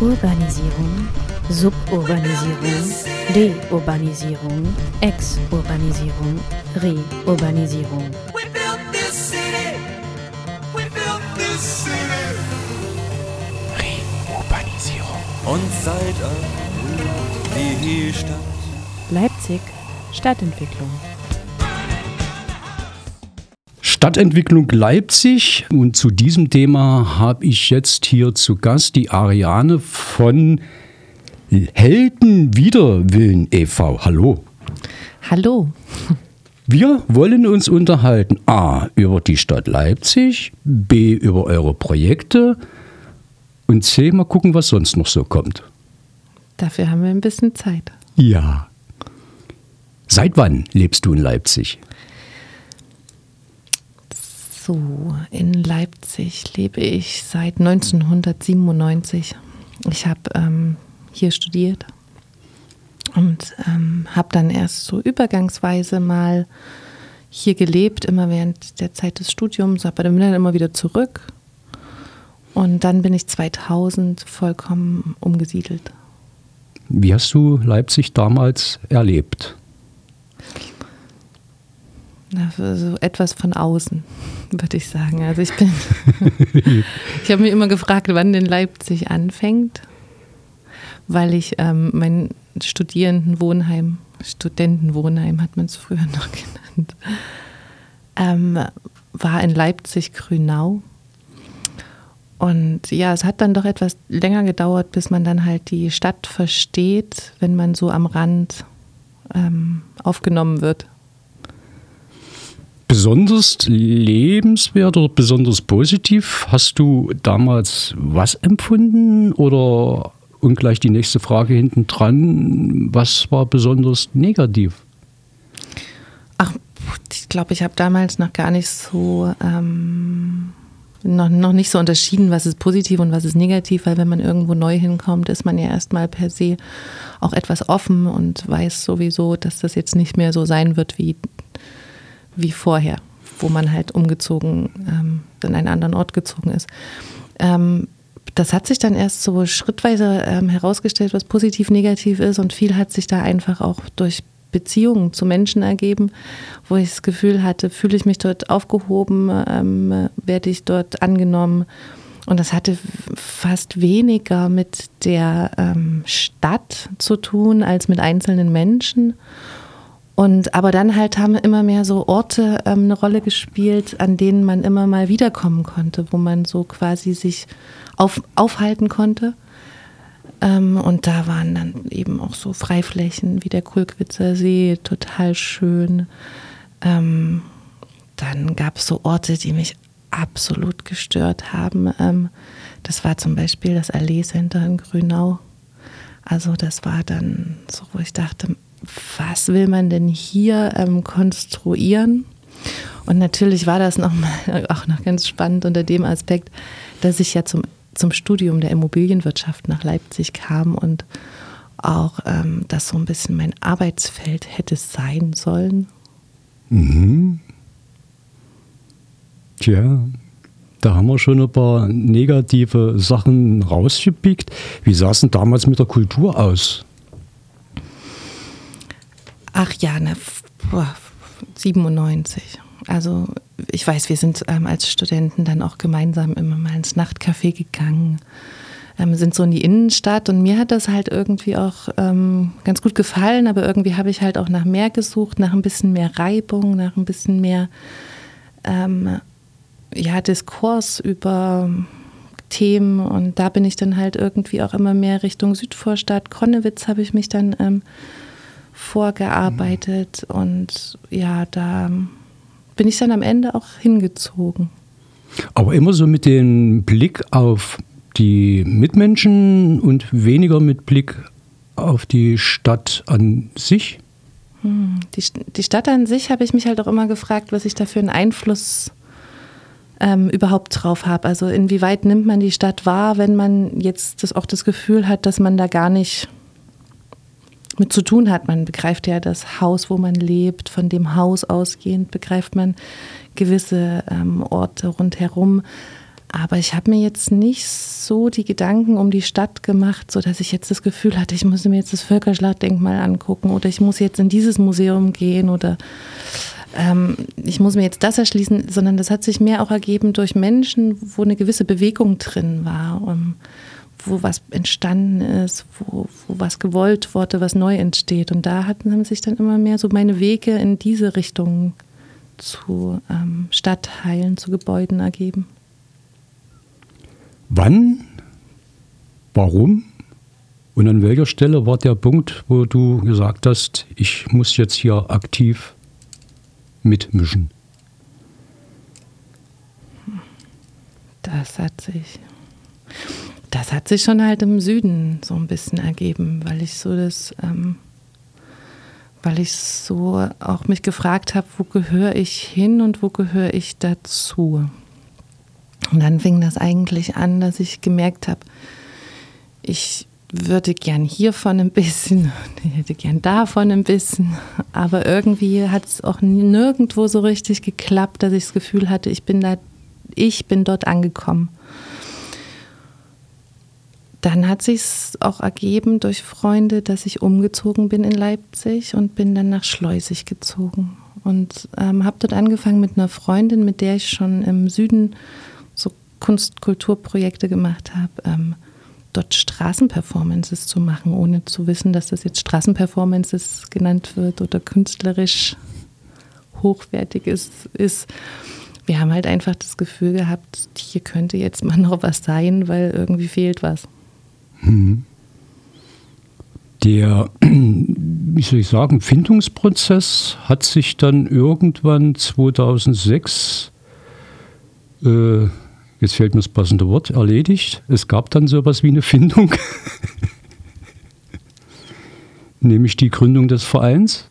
Urbanisierung, Suburbanisierung, Deurbanisierung, Exurbanisierung, Reurbanisierung. We built this city. We built this city. Reurbanisierung. Und seit an die Stadt Leipzig Stadtentwicklung. Stadtentwicklung Leipzig. Und zu diesem Thema habe ich jetzt hier zu Gast die Ariane von Helden Widerwillen e.V. Hallo. Hallo. Wir wollen uns unterhalten A über die Stadt Leipzig, B über eure Projekte und C mal gucken, was sonst noch so kommt. Dafür haben wir ein bisschen Zeit. Ja. Seit wann lebst du in Leipzig? So, in Leipzig lebe ich seit 1997. Ich habe ähm, hier studiert und ähm, habe dann erst so übergangsweise mal hier gelebt, immer während der Zeit des Studiums, aber dann bin dann immer wieder zurück. Und dann bin ich 2000 vollkommen umgesiedelt. Wie hast du Leipzig damals erlebt? Na, so etwas von außen, würde ich sagen. Also ich bin, ich habe mich immer gefragt, wann denn Leipzig anfängt, weil ich ähm, mein Studierendenwohnheim, Studentenwohnheim hat man es früher noch genannt, ähm, war in Leipzig-Grünau. Und ja, es hat dann doch etwas länger gedauert, bis man dann halt die Stadt versteht, wenn man so am Rand ähm, aufgenommen wird. Besonders lebenswert oder besonders positiv? Hast du damals was empfunden oder und gleich die nächste Frage hinten dran, was war besonders negativ? Ach, ich glaube, ich habe damals noch gar nicht so, ähm, noch, noch nicht so unterschieden, was ist positiv und was ist negativ, weil wenn man irgendwo neu hinkommt, ist man ja erstmal per se auch etwas offen und weiß sowieso, dass das jetzt nicht mehr so sein wird wie, wie vorher, wo man halt umgezogen, ähm, in einen anderen Ort gezogen ist. Ähm, das hat sich dann erst so schrittweise ähm, herausgestellt, was positiv, negativ ist und viel hat sich da einfach auch durch Beziehungen zu Menschen ergeben, wo ich das Gefühl hatte, fühle ich mich dort aufgehoben, ähm, werde ich dort angenommen. Und das hatte fast weniger mit der ähm, Stadt zu tun als mit einzelnen Menschen. Und aber dann halt haben immer mehr so Orte ähm, eine Rolle gespielt, an denen man immer mal wiederkommen konnte, wo man so quasi sich auf, aufhalten konnte. Ähm, und da waren dann eben auch so Freiflächen wie der Kulkwitzer See, total schön. Ähm, dann gab es so Orte, die mich absolut gestört haben. Ähm, das war zum Beispiel das Allee Center in Grünau. Also das war dann so, wo ich dachte, was will man denn hier ähm, konstruieren? Und natürlich war das noch mal, auch noch ganz spannend unter dem Aspekt, dass ich ja zum, zum Studium der Immobilienwirtschaft nach Leipzig kam und auch ähm, das so ein bisschen mein Arbeitsfeld hätte sein sollen. Mhm. Tja, da haben wir schon ein paar negative Sachen rausgepickt. Wie sah es denn damals mit der Kultur aus? Ach ja, ne, boah, 97. Also ich weiß, wir sind ähm, als Studenten dann auch gemeinsam immer mal ins Nachtcafé gegangen, ähm, sind so in die Innenstadt und mir hat das halt irgendwie auch ähm, ganz gut gefallen, aber irgendwie habe ich halt auch nach mehr gesucht, nach ein bisschen mehr Reibung, nach ein bisschen mehr ähm, ja, Diskurs über Themen und da bin ich dann halt irgendwie auch immer mehr Richtung Südvorstadt, Konnewitz habe ich mich dann vorgearbeitet und ja, da bin ich dann am Ende auch hingezogen. Aber immer so mit dem Blick auf die Mitmenschen und weniger mit Blick auf die Stadt an sich? Hm, Die, die Stadt an sich habe ich mich halt auch immer gefragt, was ich da für einen Einfluss ähm, überhaupt drauf habe. Also inwieweit nimmt man die Stadt wahr, wenn man jetzt das auch das Gefühl hat, dass man da gar nicht mit zu tun hat. Man begreift ja das Haus, wo man lebt, von dem Haus ausgehend begreift man gewisse ähm, Orte rundherum. Aber ich habe mir jetzt nicht so die Gedanken um die Stadt gemacht, so dass ich jetzt das Gefühl hatte, ich muss mir jetzt das Völkerschlachtdenkmal angucken oder ich muss jetzt in dieses Museum gehen oder ähm, ich muss mir jetzt das erschließen, sondern das hat sich mehr auch ergeben durch Menschen, wo eine gewisse Bewegung drin war, um, wo was entstanden ist, wo, wo was gewollt wurde, was neu entsteht. Und da hatten, haben sich dann immer mehr so meine Wege in diese Richtung zu ähm, Stadtteilen, zu Gebäuden ergeben. Wann, warum und an welcher Stelle war der Punkt, wo du gesagt hast, ich muss jetzt hier aktiv mitmischen? Das hat sich, das hat sich schon halt im Süden so ein bisschen ergeben, weil ich so das, ähm, weil ich so auch mich gefragt habe, wo gehöre ich hin und wo gehöre ich dazu. Und dann fing das eigentlich an, dass ich gemerkt habe, ich würde gern hiervon ein bisschen, ich hätte gern davon ein bisschen, aber irgendwie hat es auch nirgendwo so richtig geklappt, dass ich das Gefühl hatte, ich bin da, ich bin dort angekommen. Dann hat sich auch ergeben durch Freunde, dass ich umgezogen bin in Leipzig und bin dann nach Schleusig gezogen und ähm, habe dort angefangen mit einer Freundin, mit der ich schon im Süden so Kunst-Kulturprojekte gemacht habe. Ähm, dort Straßenperformances zu machen, ohne zu wissen, dass das jetzt Straßenperformances genannt wird oder künstlerisch hochwertig ist, ist. Wir haben halt einfach das Gefühl gehabt, hier könnte jetzt mal noch was sein, weil irgendwie fehlt was. Der, wie soll ich sagen, Findungsprozess hat sich dann irgendwann 2006 äh, jetzt fehlt mir das passende Wort, erledigt. Es gab dann sowas wie eine Findung, nämlich die Gründung des Vereins.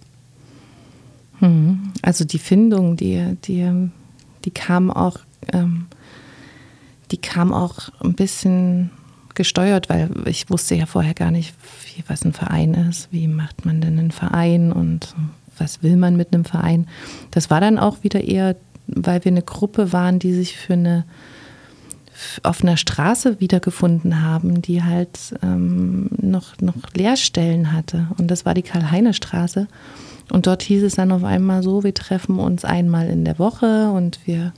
Hm. Also die Findung, die, die, die kam auch, ähm, die kam auch ein bisschen gesteuert, weil ich wusste ja vorher gar nicht, wie, was ein Verein ist, wie macht man denn einen Verein und was will man mit einem Verein. Das war dann auch wieder eher, weil wir eine Gruppe waren, die sich für eine auf einer Straße wiedergefunden haben, die halt ähm, noch, noch Leerstellen hatte. Und das war die Karl-Heine-Straße. Und dort hieß es dann auf einmal so, wir treffen uns einmal in der Woche und wir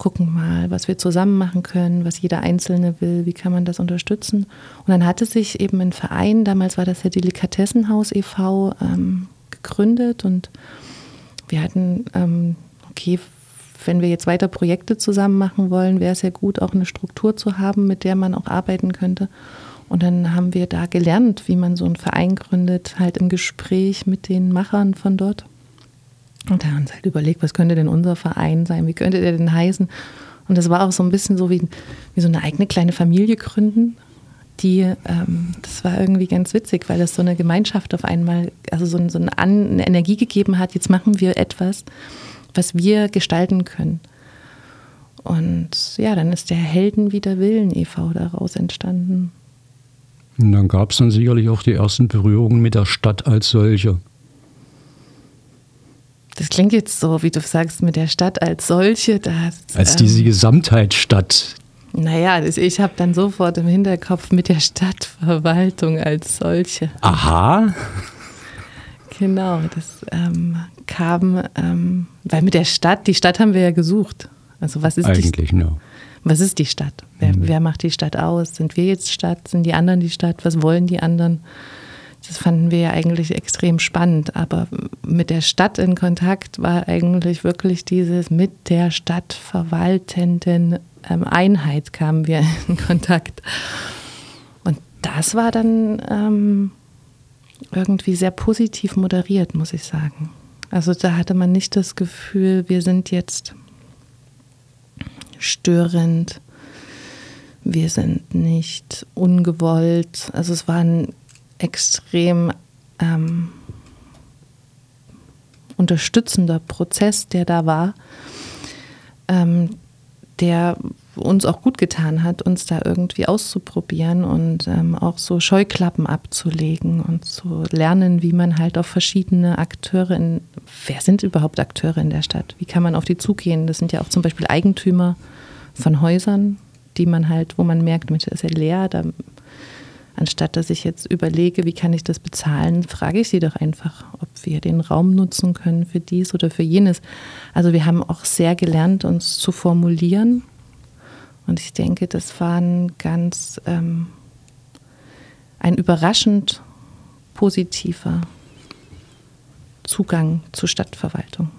gucken mal, was wir zusammen machen können, was jeder Einzelne will, wie kann man das unterstützen. Und dann hatte sich eben ein Verein, damals war das der Delikatessenhaus e.V., ähm, gegründet und wir hatten, ähm, okay, wenn wir jetzt weiter Projekte zusammen machen wollen, wäre es ja gut, auch eine Struktur zu haben, mit der man auch arbeiten könnte. Und dann haben wir da gelernt, wie man so einen Verein gründet, halt im Gespräch mit den Machern von dort. Und da haben uns halt überlegt, was könnte denn unser Verein sein, wie könnte der denn heißen? Und das war auch so ein bisschen so wie, wie so eine eigene kleine Familie gründen. Die, ähm, das war irgendwie ganz witzig, weil es so eine Gemeinschaft auf einmal, also so, so eine, eine Energie gegeben hat, jetzt machen wir etwas, was wir gestalten können. Und ja, dann ist der Helden wider Willen e.V. daraus entstanden. Und dann gab es dann sicherlich auch die ersten Berührungen mit der Stadt als solche. Das klingt jetzt so, wie du sagst, mit der Stadt als solche. Das, als diese ähm, Gesamtheit Stadt. Naja, ich habe dann sofort im Hinterkopf mit der Stadtverwaltung als solche. Aha. Genau, das ähm, kam, ähm, weil mit der Stadt, die Stadt haben wir ja gesucht. Also was ist Eigentlich, die, no. Was ist die Stadt? Wer, mhm. wer macht die Stadt aus? Sind wir jetzt Stadt? Sind die anderen die Stadt? Was wollen die anderen? Das fanden wir ja eigentlich extrem spannend. Aber mit der Stadt in Kontakt war eigentlich wirklich dieses mit der Stadt verwaltenden ähm, Einheit kamen wir in Kontakt. Und das war dann ähm, irgendwie sehr positiv moderiert, muss ich sagen. Also da hatte man nicht das Gefühl, wir sind jetzt störend, wir sind nicht ungewollt. Also es war ein extrem ähm, unterstützender Prozess, der da war, ähm, der uns auch gut getan hat, uns da irgendwie auszuprobieren und ähm, auch so Scheuklappen abzulegen und zu lernen, wie man halt auf verschiedene Akteure in, wer sind überhaupt Akteure in der Stadt? Wie kann man auf die zugehen? Das sind ja auch zum Beispiel Eigentümer, von Häusern, die man halt, wo man merkt, Mensch, ist ja leer, da, anstatt dass ich jetzt überlege, wie kann ich das bezahlen, frage ich sie doch einfach, ob wir den Raum nutzen können für dies oder für jenes. Also wir haben auch sehr gelernt, uns zu formulieren. Und ich denke, das war ein ganz ähm, ein überraschend positiver Zugang zur Stadtverwaltung.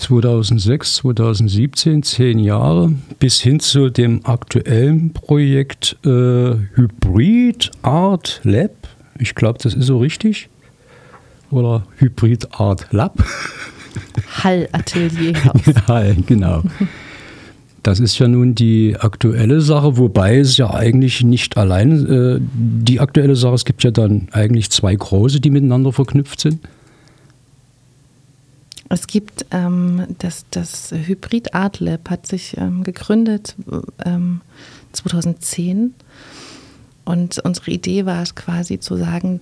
2006, 2017, zehn Jahre, bis hin zu dem aktuellen Projekt äh, Hybrid Art Lab. Ich glaube, das ist so richtig. Oder Hybrid Art Lab. Hall-Atelierhaus. Hall, genau. Das ist ja nun die aktuelle Sache, wobei es ja eigentlich nicht allein äh, die aktuelle Sache, es gibt ja dann eigentlich zwei große, die miteinander verknüpft sind. Es gibt ähm, das, das Hybrid Art Lab hat sich ähm, gegründet ähm, 2010 und unsere Idee war es quasi zu sagen,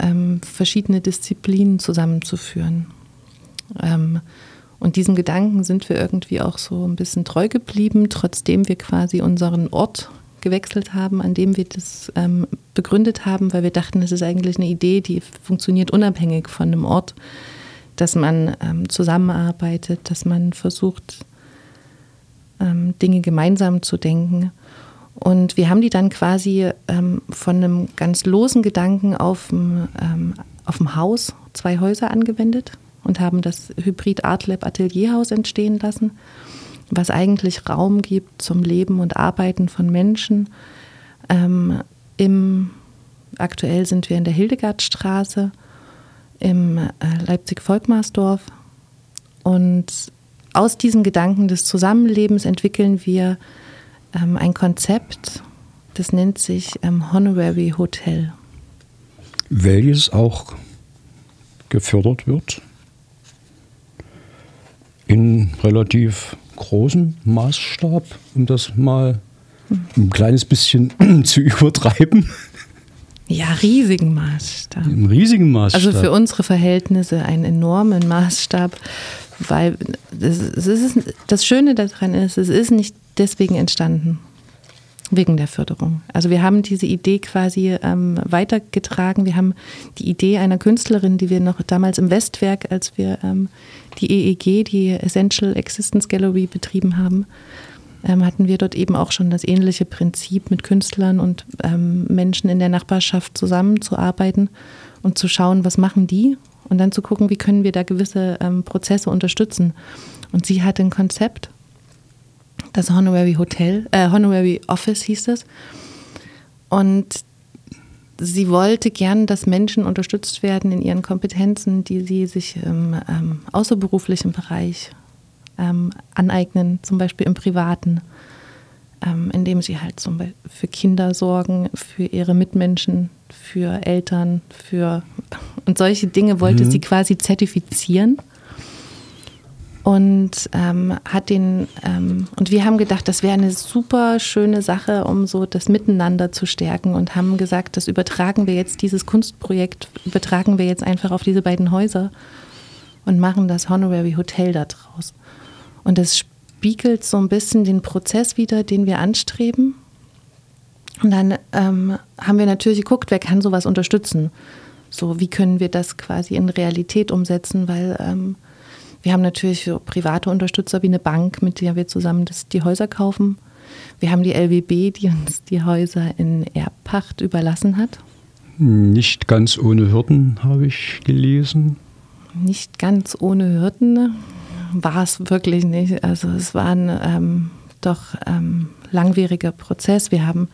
ähm, verschiedene Disziplinen zusammenzuführen. Ähm, und diesem Gedanken sind wir irgendwie auch so ein bisschen treu geblieben, trotzdem wir quasi unseren Ort gewechselt haben, an dem wir das ähm, begründet haben, weil wir dachten, das ist eigentlich eine Idee, die funktioniert unabhängig von einem Ort dass man ähm, zusammenarbeitet, dass man versucht, ähm, Dinge gemeinsam zu denken. Und wir haben die dann quasi ähm, von einem ganz losen Gedanken auf dem, ähm, dem Haus, zwei Häuser angewendet und haben das Hybrid Art Lab Atelierhaus entstehen lassen, was eigentlich Raum gibt zum Leben und Arbeiten von Menschen. Ähm, im, aktuell sind wir in der Hildegardstraße im äh, Leipzig-Volkmarsdorf. Und aus diesem Gedanken des Zusammenlebens entwickeln wir ähm, ein Konzept, das nennt sich ähm, Honorary Hotel. Welches auch gefördert wird in relativ großem Maßstab, um das mal ein kleines bisschen zu übertreiben. Ja, riesigen Maßstab. Im riesigen Maßstab. Also für unsere Verhältnisse einen enormen Maßstab, weil das, ist, das Schöne daran ist, es ist nicht deswegen entstanden, wegen der Förderung. Also wir haben diese Idee quasi ähm, weitergetragen. Wir haben die Idee einer Künstlerin, die wir noch damals im Westwerk, als wir ähm, die EEG, die Essential Existence Gallery betrieben haben, ähm, hatten wir dort eben auch schon das ähnliche Prinzip mit Künstlern und ähm, Menschen in der Nachbarschaft zusammenzuarbeiten und zu schauen, was machen die und dann zu gucken, wie können wir da gewisse ähm, Prozesse unterstützen. Und sie hatte ein Konzept, das Honorary Hotel, äh, Honorary Office hieß es. Und sie wollte gern, dass Menschen unterstützt werden in ihren Kompetenzen, die sie sich im ähm, außerberuflichen Bereich ähm, aneignen, zum Beispiel im Privaten, ähm, indem sie halt zum Beispiel für Kinder sorgen, für ihre Mitmenschen, für Eltern, für und solche Dinge wollte mhm. sie quasi zertifizieren und ähm, hat den ähm, und wir haben gedacht, das wäre eine super schöne Sache, um so das Miteinander zu stärken und haben gesagt, das übertragen wir jetzt dieses Kunstprojekt übertragen wir jetzt einfach auf diese beiden Häuser und machen das Honorary Hotel da draus. Und das spiegelt so ein bisschen den Prozess wieder, den wir anstreben. Und dann ähm, haben wir natürlich geguckt, wer kann sowas unterstützen. So, wie können wir das quasi in Realität umsetzen, weil ähm, wir haben natürlich private Unterstützer wie eine Bank, mit der wir zusammen das, die Häuser kaufen. Wir haben die LWB, die uns die Häuser in Erbpacht überlassen hat. Nicht ganz ohne Hürden, habe ich gelesen. Nicht ganz ohne Hürden war es wirklich nicht. Also es war ein ähm, doch ähm, langwieriger Prozess. Wir haben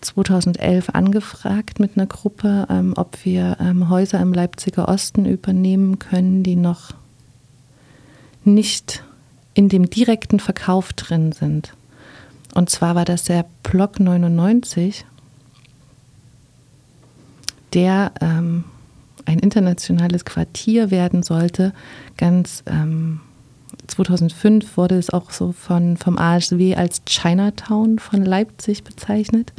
2011 angefragt mit einer Gruppe, ähm, ob wir ähm, Häuser im Leipziger Osten übernehmen können, die noch nicht in dem direkten Verkauf drin sind. Und zwar war das der Block 99, der ähm, ein internationales Quartier werden sollte. Ganz ähm, 2005 wurde es auch so von, vom ASW als Chinatown von Leipzig bezeichnet.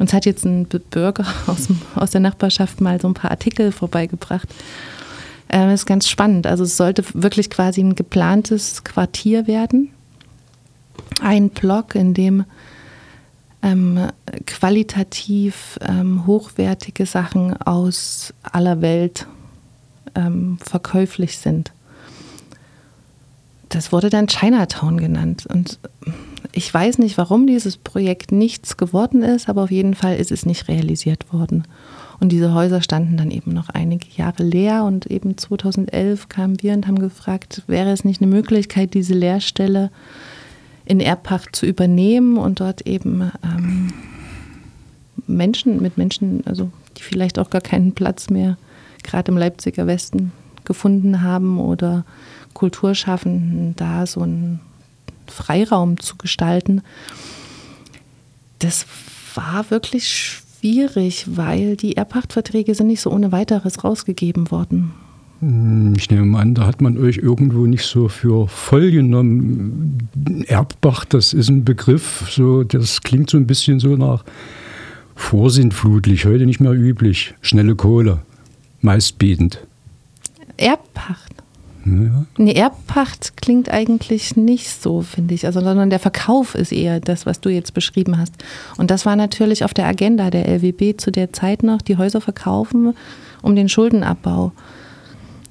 Uns hat jetzt ein Bürger aus, aus der Nachbarschaft mal so ein paar Artikel vorbeigebracht. Ähm, ist ganz spannend. Also es sollte wirklich quasi ein geplantes Quartier werden ein Blog, in dem ähm, qualitativ ähm, hochwertige Sachen aus aller Welt ähm, verkäuflich sind. Das wurde dann Chinatown genannt. Und ich weiß nicht, warum dieses Projekt nichts geworden ist, aber auf jeden Fall ist es nicht realisiert worden. Und diese Häuser standen dann eben noch einige Jahre leer und eben 2011 kamen wir und haben gefragt, wäre es nicht eine Möglichkeit, diese Leerstelle in Erbpacht zu übernehmen und dort eben ähm, Menschen mit Menschen, also die vielleicht auch gar keinen Platz mehr gerade im Leipziger Westen gefunden haben oder Kulturschaffenden da so einen Freiraum zu gestalten. Das war wirklich schwierig, weil die Erbpachtverträge sind nicht so ohne weiteres rausgegeben worden. Hm, Ich nehme an, da hat man euch irgendwo nicht so für voll genommen. Erbpacht, das ist ein Begriff, so, das klingt so ein bisschen so nach vorsintflutlich, heute nicht mehr üblich. Schnelle Kohle, meistbietend. Erbpacht. Ja. Nee, Erbpacht klingt eigentlich nicht so, finde ich, also, sondern der Verkauf ist eher das, was du jetzt beschrieben hast. Und das war natürlich auf der Agenda der LWB zu der Zeit noch, die Häuser verkaufen, um den Schuldenabbau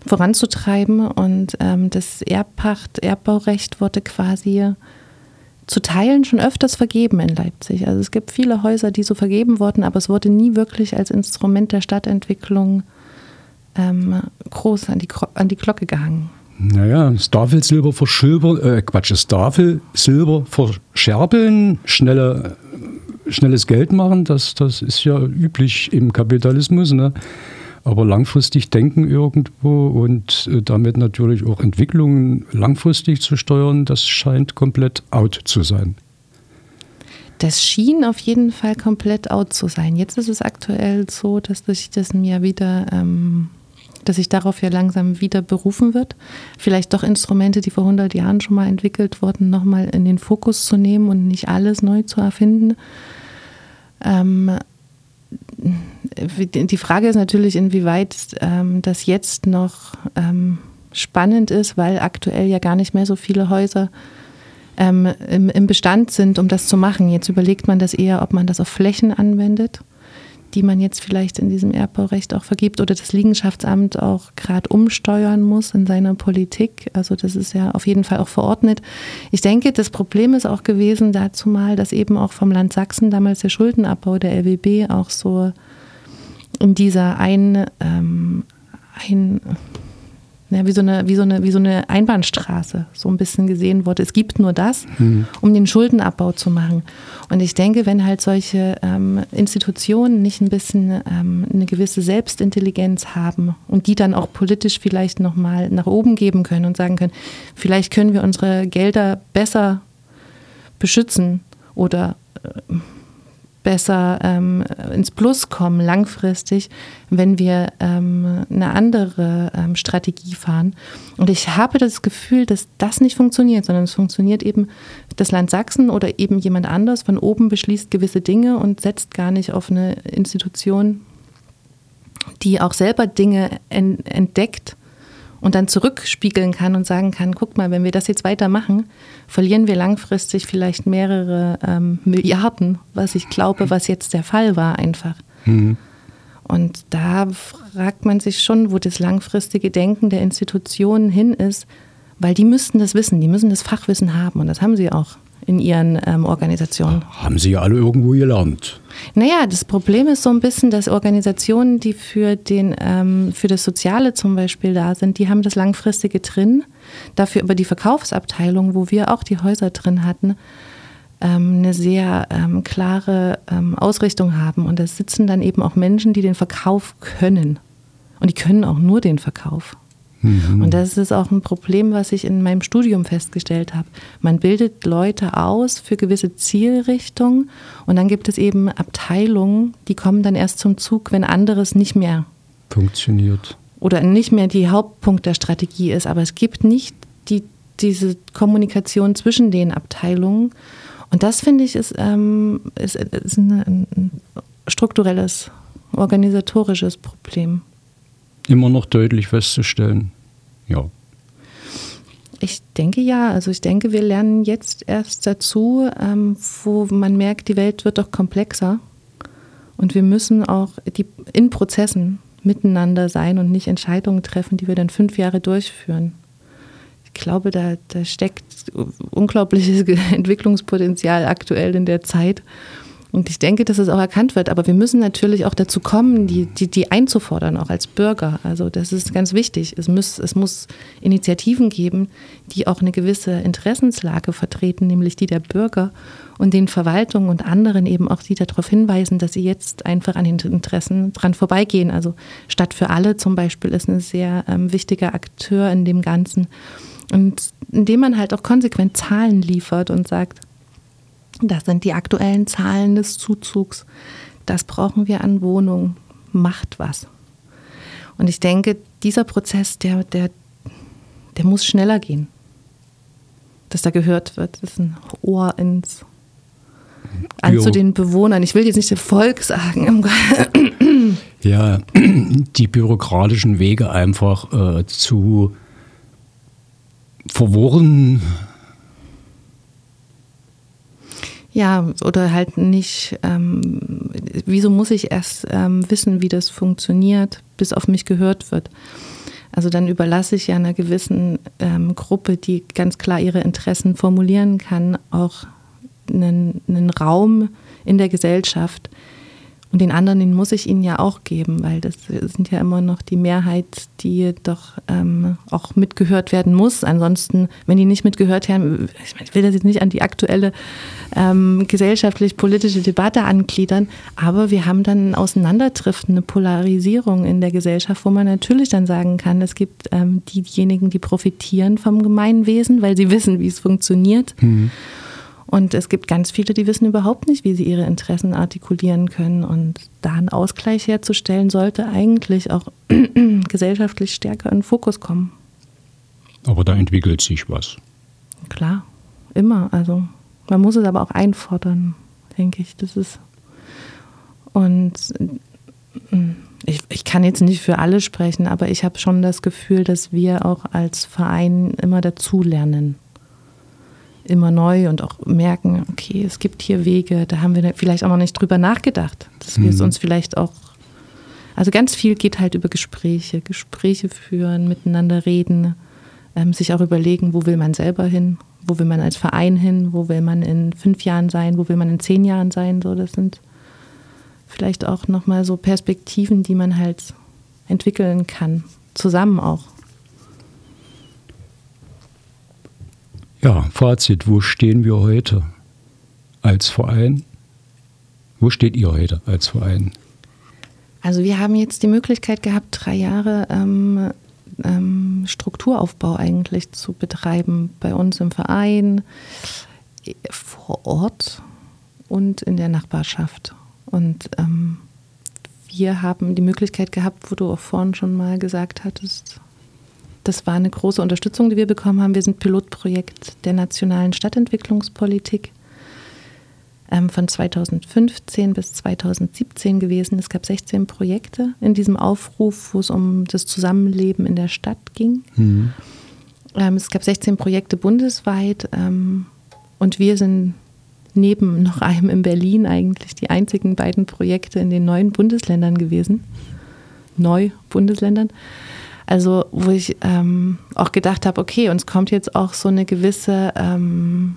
voranzutreiben. Und ähm, das Erbpacht, Erbbaurecht wurde quasi zu Teilen schon öfters vergeben in Leipzig. Also es gibt viele Häuser, die so vergeben wurden, aber es wurde nie wirklich als Instrument der Stadtentwicklung ähm, groß an die, an die Glocke gehangen. Naja, das Tafelsilber verschilbern, äh, Quatsch, das Tafelsilber verscherbeln, schnelle, schnelles Geld machen, das, das ist ja üblich im Kapitalismus. Ne? Aber langfristig denken irgendwo und äh, damit natürlich auch Entwicklungen langfristig zu steuern, das scheint komplett out zu sein. Das schien auf jeden Fall komplett out zu sein. Jetzt ist es aktuell so, dass sich das mir wieder, ähm, dass sich darauf ja langsam wieder berufen wird. Vielleicht doch Instrumente, die vor 100 Jahren schon mal entwickelt wurden, nochmal in den Fokus zu nehmen und nicht alles neu zu erfinden. Ähm, die Frage ist natürlich, inwieweit ähm, das jetzt noch ähm, spannend ist, weil aktuell ja gar nicht mehr so viele Häuser ähm, im, im Bestand sind, um das zu machen. Jetzt überlegt man das eher, ob man das auf Flächen anwendet, die man jetzt vielleicht in diesem Erbbaurecht auch vergibt oder das Liegenschaftsamt auch gerade umsteuern muss in seiner Politik. Also das ist ja auf jeden Fall auch verordnet. Ich denke, das Problem ist auch gewesen dazu mal, dass eben auch vom Land Sachsen damals der Schuldenabbau der LWB auch so in dieser ein, ähm, ein ja, wie, so eine, wie, so eine, wie so eine Einbahnstraße so ein bisschen gesehen wurde. Es gibt nur das, um den Schuldenabbau zu machen. Und ich denke, wenn halt solche ähm, Institutionen nicht ein bisschen ähm, eine gewisse Selbstintelligenz haben und die dann auch politisch vielleicht nochmal nach oben geben können und sagen können, vielleicht können wir unsere Gelder besser beschützen oder äh, besser ähm, ins Plus kommen langfristig, wenn wir ähm, eine andere ähm, Strategie fahren. Und ich habe das Gefühl, dass das nicht funktioniert, sondern es funktioniert eben das Land Sachsen oder eben jemand anders von oben beschließt gewisse Dinge und setzt gar nicht auf eine Institution, die auch selber Dinge en entdeckt und dann zurückspiegeln kann und sagen kann, guck mal, wenn wir das jetzt weitermachen, verlieren wir langfristig vielleicht mehrere ähm, Milliarden, was ich glaube, was jetzt der Fall war einfach. Und da fragt man sich schon, wo das langfristige Denken der Institutionen hin ist, weil die müssten das wissen, die müssen das Fachwissen haben und das haben sie auch in ihren ähm, Organisationen. Haben sie ja alle irgendwo gelernt. Naja, das Problem ist so ein bisschen, dass Organisationen, die für, den, ähm, für das Soziale zum Beispiel da sind, die haben das Langfristige drin. Dafür über die Verkaufsabteilung, wo wir auch die Häuser drin hatten, ähm, eine sehr ähm, klare ähm, Ausrichtung haben. Und da sitzen dann eben auch Menschen, die den Verkauf können. Und die können auch nur den Verkauf. Und das ist auch ein Problem, was ich in meinem Studium festgestellt habe. Man bildet Leute aus für gewisse Zielrichtungen und dann gibt es eben Abteilungen, die kommen dann erst zum Zug, wenn anderes nicht mehr Funktioniert. oder nicht mehr die Hauptpunkt der Strategie ist. Aber es gibt nicht die, diese Kommunikation zwischen den Abteilungen. Und das finde ich ist, ähm, ist, ist ein, ein strukturelles, organisatorisches Problem. Immer noch deutlich festzustellen. Ja. Ich denke ja. Also ich denke, wir lernen jetzt erst dazu, ähm, wo man merkt, die Welt wird doch komplexer. Und wir müssen auch die, in Prozessen miteinander sein und nicht Entscheidungen treffen, die wir dann fünf Jahre durchführen. Ich glaube, da, da steckt unglaubliches Entwicklungspotenzial aktuell in der Zeit. Und ich denke, dass es auch erkannt wird. Aber wir müssen natürlich auch dazu kommen, die, die, die einzufordern, auch als Bürger. Also das ist ganz wichtig. Es muss, es muss Initiativen geben, die auch eine gewisse Interessenslage vertreten, nämlich die der Bürger und den Verwaltungen und anderen eben auch die darauf hinweisen, dass sie jetzt einfach an den Interessen dran vorbeigehen. Also Stadt für alle zum Beispiel ist ein sehr ähm, wichtiger Akteur in dem Ganzen. Und indem man halt auch konsequent Zahlen liefert und sagt, das sind die aktuellen Zahlen des Zuzugs. Das brauchen wir an Wohnungen. Macht was. Und ich denke, dieser Prozess, der, der, der muss schneller gehen. Dass da gehört wird. Das ist ein Ohr ins an Jo. zu den Bewohnern. Ich will jetzt nicht das Volk sagen. Ja, die bürokratischen Wege einfach äh, zu verworren. Ja, oder halt nicht, ähm, wieso muss ich erst ähm, wissen, wie das funktioniert, bis auf mich gehört wird? Also dann überlasse ich ja einer gewissen ähm, Gruppe, die ganz klar ihre Interessen formulieren kann, auch einen, einen Raum in der Gesellschaft. Und den anderen, den muss ich ihnen ja auch geben, weil das sind ja immer noch die Mehrheit, die doch ähm, auch mitgehört werden muss. Ansonsten, wenn die nicht mitgehört werden, ich, will das jetzt nicht an die aktuelle ähm, gesellschaftlich-politische Debatte angliedern, aber wir haben dann ein Auseinanderdriften, eine Polarisierung in der Gesellschaft, wo man natürlich dann sagen kann, es gibt ähm, diejenigen, die profitieren vom Gemeinwesen, weil sie wissen, wie es funktioniert. Und es gibt ganz viele, die wissen überhaupt nicht, wie sie ihre Interessen artikulieren können. Und da einen Ausgleich herzustellen, sollte eigentlich auch gesellschaftlich stärker in den Fokus kommen. Aber da entwickelt sich was. Klar, immer. Also man muss es aber auch einfordern, denke ich. Das ist und mm, ich, ich kann jetzt nicht für alle sprechen, aber ich habe schon das Gefühl, dass wir auch als Verein immer dazulernen. Immer neu und auch merken, okay, es gibt hier Wege, da haben wir vielleicht auch noch nicht drüber nachgedacht, dass wir es Mhm. uns vielleicht auch. Also ganz viel geht halt über Gespräche, Gespräche führen, miteinander reden, ähm, sich auch überlegen, wo will man selber hin, wo will man als Verein hin, wo will man in fünf Jahren sein, wo will man in zehn Jahren sein. So, das sind vielleicht auch nochmal so Perspektiven, die man halt entwickeln kann, zusammen auch. Ja, Fazit, wo stehen wir heute als Verein? Wo steht ihr heute als Verein? Also wir haben jetzt die Möglichkeit gehabt, drei Jahre ähm, ähm, Strukturaufbau eigentlich zu betreiben bei uns im Verein, vor Ort und in der Nachbarschaft. Und ähm, wir haben die Möglichkeit gehabt, wo du auch vorhin schon mal gesagt hattest, das war eine große Unterstützung, die wir bekommen haben. Wir sind Pilotprojekt der nationalen Stadtentwicklungspolitik ähm, von 2015 bis 2017 gewesen. Es gab 16 Projekte in diesem Aufruf, wo es um das Zusammenleben in der Stadt ging. Ähm, es gab 16 Projekte bundesweit ähm, und wir sind neben noch einem in Berlin eigentlich die einzigen beiden Projekte in den neuen Bundesländern gewesen. Neu Bundesländern. Also wo ich ähm, auch gedacht habe, okay, uns kommt jetzt auch so eine gewisse, ähm,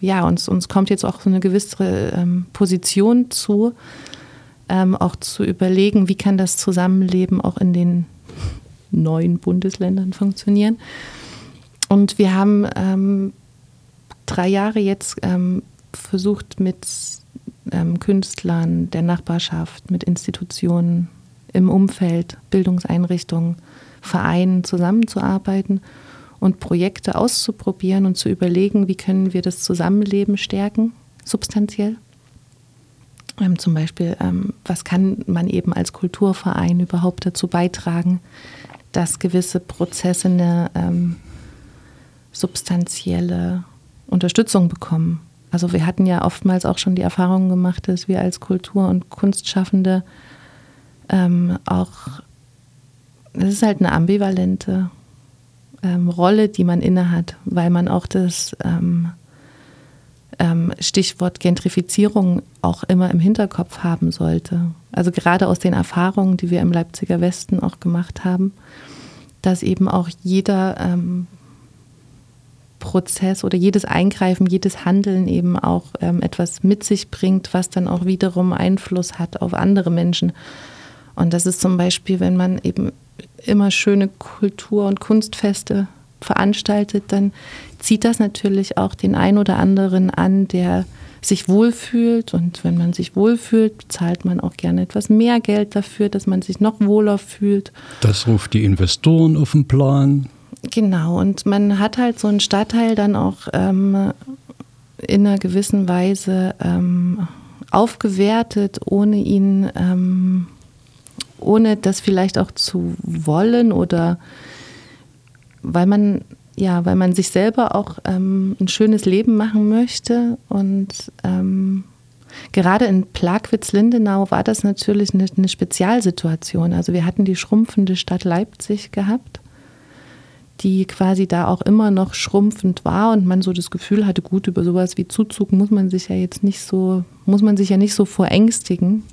ja, uns, uns kommt jetzt auch so eine gewisse ähm, Position zu, ähm, auch zu überlegen, wie kann das Zusammenleben auch in den neuen Bundesländern funktionieren. Und wir haben ähm, drei Jahre jetzt ähm, versucht, mit Künstlern der Nachbarschaft, mit Institutionen im Umfeld, Bildungseinrichtungen, Vereinen zusammenzuarbeiten und Projekte auszuprobieren und zu überlegen, wie können wir das Zusammenleben stärken, substanziell. Ähm, zum Beispiel, ähm, was kann man eben als Kulturverein überhaupt dazu beitragen, dass gewisse Prozesse eine ähm, substanzielle Unterstützung bekommen. Also wir hatten ja oftmals auch schon die Erfahrung gemacht, dass wir als Kultur- und Kunstschaffende ähm, auch, es ist halt eine ambivalente ähm, Rolle, die man innehat, weil man auch das ähm, ähm, Stichwort Gentrifizierung auch immer im Hinterkopf haben sollte. Also gerade aus den Erfahrungen, die wir im Leipziger Westen auch gemacht haben, dass eben auch jeder ähm, Prozess oder jedes Eingreifen, jedes Handeln eben auch ähm, etwas mit sich bringt, was dann auch wiederum Einfluss hat auf andere Menschen. Und das ist zum Beispiel, wenn man eben immer schöne Kultur- und Kunstfeste veranstaltet, dann zieht das natürlich auch den einen oder anderen an, der sich wohlfühlt. Und wenn man sich wohlfühlt, zahlt man auch gerne etwas mehr Geld dafür, dass man sich noch wohler fühlt. Das ruft die Investoren auf den Plan. Genau, und man hat halt so einen Stadtteil dann auch ähm, in einer gewissen Weise ähm, aufgewertet, ohne ihn, ähm, ohne das vielleicht auch zu wollen oder weil man ja, weil man sich selber auch ähm, ein schönes Leben machen möchte. Und ähm, gerade in Plagwitz-Lindenau war das natürlich eine, eine, Spezialsituation. Also wir hatten die schrumpfende Stadt Leipzig gehabt, die quasi da auch immer noch schrumpfend war und man so das Gefühl hatte, gut, über sowas wie Zuzug muss man sich ja jetzt nicht so, muss man sich ja nicht so vorängstigen.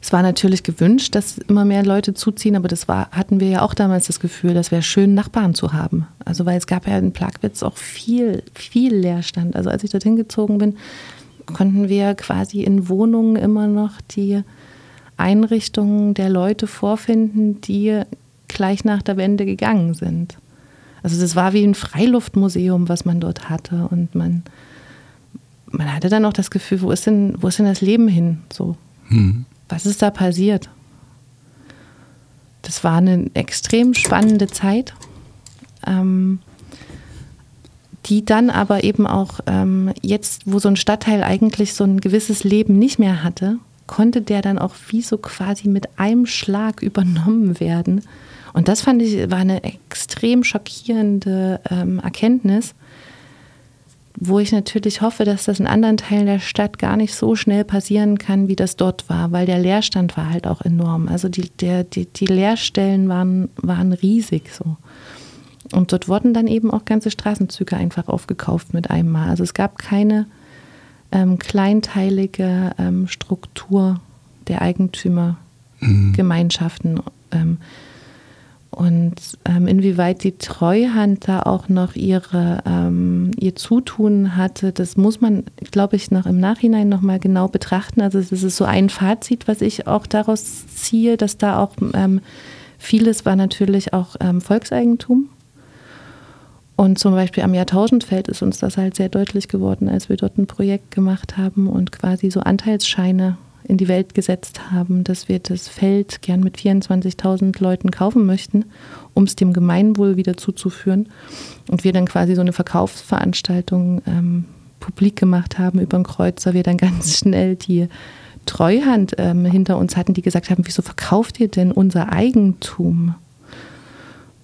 Es war natürlich gewünscht, dass immer mehr Leute zuziehen, aber das war, hatten wir ja auch damals das Gefühl, das wäre schön, Nachbarn zu haben. Also weil es gab ja in Plagwitz auch viel, viel Leerstand. Also als ich dorthin gezogen bin, konnten wir quasi in Wohnungen immer noch die Einrichtungen der Leute vorfinden, die gleich nach der Wende gegangen sind. Also das war wie ein Freiluftmuseum, was man dort hatte. Und man, man hatte dann auch das Gefühl, wo ist denn, wo ist denn das Leben hin? So. Hm was ist da passiert? Das war eine extrem spannende Zeit, ähm, die dann aber eben auch ähm, jetzt, wo so ein Stadtteil eigentlich so ein gewisses Leben nicht mehr hatte, konnte der dann auch wie so quasi mit einem Schlag übernommen werden. Und das fand ich, war eine extrem schockierende ähm, Erkenntnis, wo ich natürlich hoffe, dass das in anderen Teilen der Stadt gar nicht so schnell passieren kann, wie das dort war, weil der Leerstand war halt auch enorm. Also die, der, die, die Leerstellen waren, waren riesig so. Und dort wurden dann eben auch ganze Straßenzüge einfach aufgekauft mit einem Mal. Also es gab keine ähm, kleinteilige ähm, Struktur der Eigentümergemeinschaften. Mhm. Ähm, und ähm, inwieweit die Treuhand da auch noch ihre, ähm, ihr Zutun hatte, das muss man, glaube ich, noch im Nachhinein nochmal genau betrachten. Also es ist so ein Fazit, was ich auch daraus ziehe, dass da auch ähm, vieles war natürlich auch ähm, Volkseigentum. Und zum Beispiel am Jahrtausendfeld ist uns das halt sehr deutlich geworden, als wir dort ein Projekt gemacht haben und quasi so Anteilsscheine in die Welt gesetzt haben, dass wir das Feld gern mit 24.000 Leuten kaufen möchten, um es dem Gemeinwohl wieder zuzuführen. Und wir dann quasi so eine Verkaufsveranstaltung ähm, publik gemacht haben über den Kreuzer, wir dann ganz schnell die Treuhand ähm, hinter uns hatten, die gesagt haben, wieso verkauft ihr denn unser Eigentum?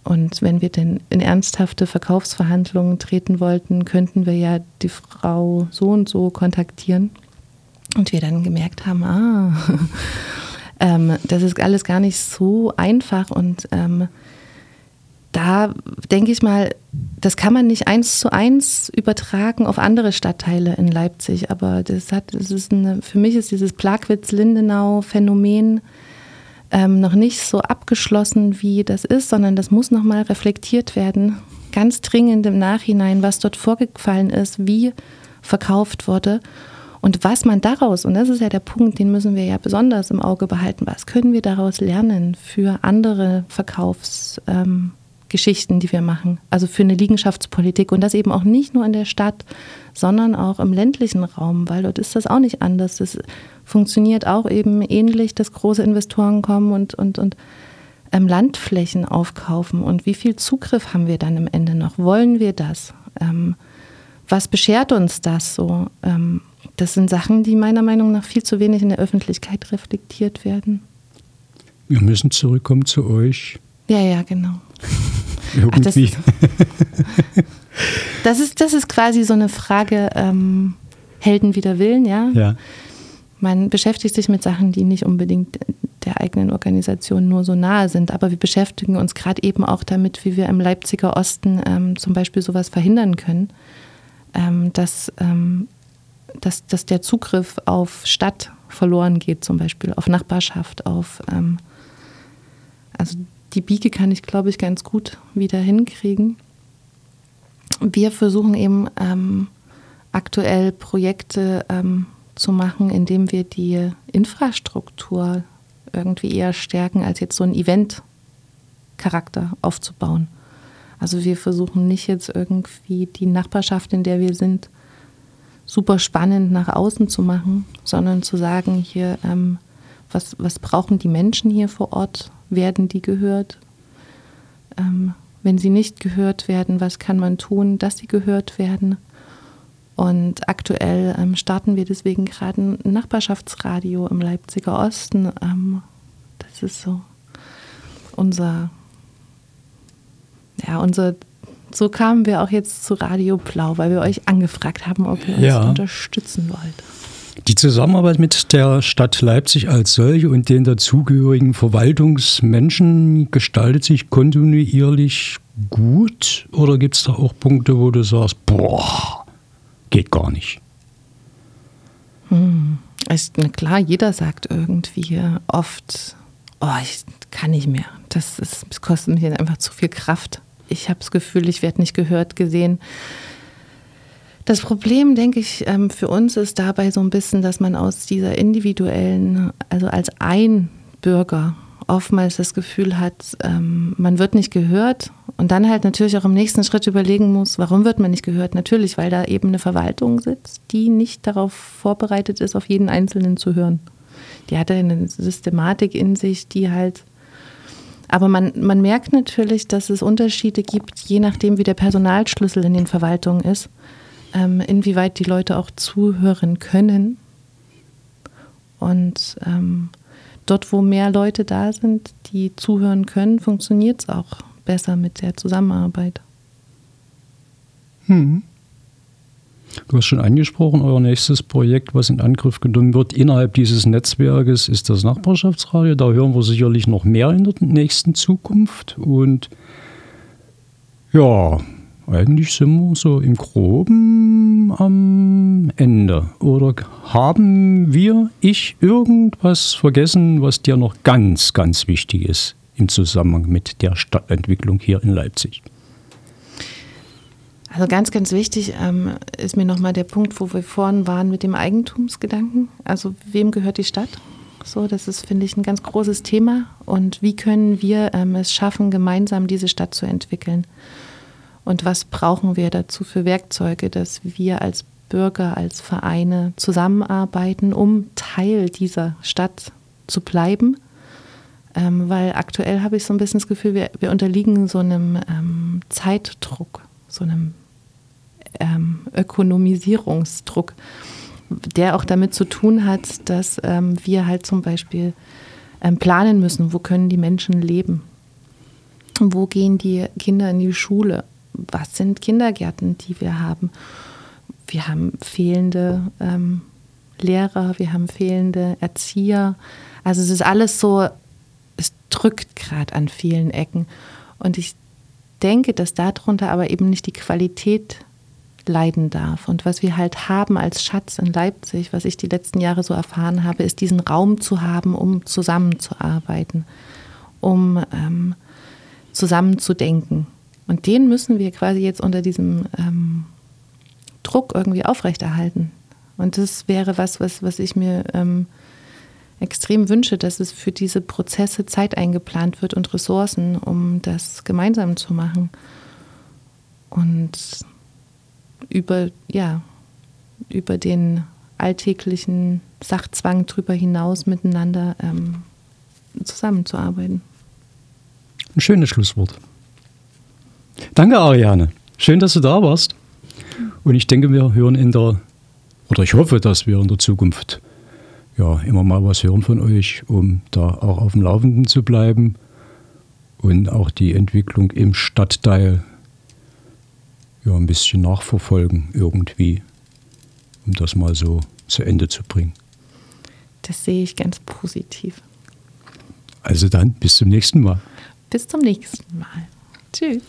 Und wenn wir denn in ernsthafte Verkaufsverhandlungen treten wollten, könnten wir ja die Frau so und so kontaktieren. Und wir dann gemerkt haben, ah, ähm, das ist alles gar nicht so einfach. Und ähm, da denke ich mal, das kann man nicht eins zu eins übertragen auf andere Stadtteile in Leipzig. Aber das hat, das ist eine, für mich ist dieses Plagwitz-Lindenau-Phänomen ähm, noch nicht so abgeschlossen, wie das ist, sondern das muss nochmal reflektiert werden, ganz dringend im Nachhinein, was dort vorgefallen ist, wie verkauft wurde. Und was man daraus, und das ist ja der Punkt, den müssen wir ja besonders im Auge behalten, was können wir daraus lernen für andere Verkaufsgeschichten, ähm, die wir machen? Also für eine Liegenschaftspolitik und das eben auch nicht nur in der Stadt, sondern auch im ländlichen Raum, weil dort ist das auch nicht anders. Das funktioniert auch eben ähnlich, dass große Investoren kommen und, und, und ähm, Landflächen aufkaufen. Und wie viel Zugriff haben wir dann am Ende noch? Wollen wir das? Ähm, was beschert uns das so? Ähm, das sind Sachen, die meiner Meinung nach viel zu wenig in der Öffentlichkeit reflektiert werden. Wir müssen zurückkommen zu euch. Ja, ja, genau. Irgendwie. Ach, das, das, ist, das ist quasi so eine Frage, ähm, Helden wider Willen, ja? Ja. man beschäftigt sich mit Sachen, die nicht unbedingt der eigenen Organisation nur so nahe sind. Aber wir beschäftigen uns gerade eben auch damit, wie wir im Leipziger Osten ähm, zum Beispiel sowas verhindern können, ähm, dass, ähm, dass, dass der Zugriff auf Stadt verloren geht, zum Beispiel auf Nachbarschaft, auf ähm, also die Biege kann ich, glaube ich, ganz gut wieder hinkriegen. Wir versuchen eben ähm, aktuell Projekte ähm, zu machen, indem wir die Infrastruktur irgendwie eher stärken, als jetzt so ein Event-Charakter aufzubauen. Also wir versuchen nicht jetzt irgendwie die Nachbarschaft, in der wir sind, super spannend nach außen zu machen, sondern zu sagen, hier, ähm, was, was brauchen die Menschen hier vor Ort? Werden die gehört? Ähm, wenn sie nicht gehört werden, was kann man tun, dass sie gehört werden? Und aktuell ähm, starten wir deswegen gerade ein Nachbarschaftsradio im Leipziger Osten. Ähm, das ist so unser, ja, unser, so kamen wir auch jetzt zu Radio Blau, weil wir euch angefragt haben, ob ihr uns Ja. unterstützen wollt. Die Zusammenarbeit mit der Stadt Leipzig als solche und den dazugehörigen Verwaltungsmenschen gestaltet sich kontinuierlich gut? Oder gibt es da auch Punkte, wo du sagst, boah, geht gar nicht? Ist, na klar, jeder sagt irgendwie oft, oh, ich kann nicht mehr. Das, ist, das kostet mich jetzt einfach zu viel Kraft. Ich habe das Gefühl, ich werde nicht gehört, gesehen. Das Problem, denke ich, ähm, für uns ist dabei so ein bisschen, dass man aus dieser individuellen, also als ein Bürger oftmals das Gefühl hat, ähm, man wird nicht gehört und dann halt natürlich auch im nächsten Schritt überlegen muss, warum wird man nicht gehört? Natürlich, weil da eben eine Verwaltung sitzt, die nicht darauf vorbereitet ist, auf jeden Einzelnen zu hören. Die hat eine Systematik in sich, die halt aber man, man merkt natürlich, dass es Unterschiede gibt, je nachdem, wie der Personalschlüssel in den Verwaltungen ist, ähm, inwieweit die Leute auch zuhören können. Und ähm, dort, wo mehr Leute da sind, die zuhören können, funktioniert es auch besser mit der Zusammenarbeit. Du hast schon angesprochen, euer nächstes Projekt, was in Angriff genommen wird innerhalb dieses Netzwerkes, ist das Nachbarschaftsradio. Da hören wir sicherlich noch mehr in der nächsten Zukunft. Und ja, eigentlich sind wir so im Groben am Ende. Oder haben wir, ich, irgendwas vergessen, was dir noch ganz, ganz wichtig ist im Zusammenhang mit der Stadtentwicklung hier in Leipzig? Also ganz, ganz wichtig ähm, ist mir nochmal der Punkt, wo wir vorhin waren mit dem Eigentumsgedanken. Also wem gehört die Stadt? So, das ist, finde ich, ein ganz großes Thema. Und wie können wir ähm, es schaffen, gemeinsam diese Stadt zu entwickeln? Und was brauchen wir dazu für Werkzeuge, dass wir als Bürger, als Vereine zusammenarbeiten, um Teil dieser Stadt zu bleiben? Ähm, weil aktuell habe ich so ein bisschen das Gefühl, wir, wir unterliegen so einem ähm, Zeitdruck, so einem ähm, Ökonomisierungsdruck, der auch damit zu tun hat, dass ähm, wir halt zum Beispiel ähm, planen müssen, wo können die Menschen leben, wo gehen die Kinder in die Schule, was sind Kindergärten, die wir haben. Wir haben fehlende ähm, Lehrer, wir haben fehlende Erzieher. Also es ist alles so, es drückt gerade an vielen Ecken. Und ich denke, dass darunter aber eben nicht die Qualität leiden darf. Und was wir halt haben als Schatz in Leipzig, was ich die letzten Jahre so erfahren habe, ist diesen Raum zu haben, um zusammenzuarbeiten, um ähm, zusammenzudenken. Und den müssen wir quasi jetzt unter diesem ähm, Druck irgendwie aufrechterhalten. Und das wäre was, was, was ich mir ähm, extrem wünsche, dass es für diese Prozesse Zeit eingeplant wird und Ressourcen, um das gemeinsam zu machen. Und über, ja, über den alltäglichen Sachzwang drüber hinaus miteinander ähm, zusammenzuarbeiten. Ein schönes Schlusswort. Danke, Ariane. Schön, dass du da warst. Und ich denke, wir hören in der, oder ich hoffe, dass wir in der Zukunft ja immer mal was hören von euch, um da auch auf dem Laufenden zu bleiben und auch die Entwicklung im Stadtteil ja ein bisschen nachverfolgen irgendwie, um das mal so zu Ende zu bringen. Das sehe ich ganz positiv. Also dann, bis zum nächsten Mal. Bis zum nächsten Mal. Tschüss.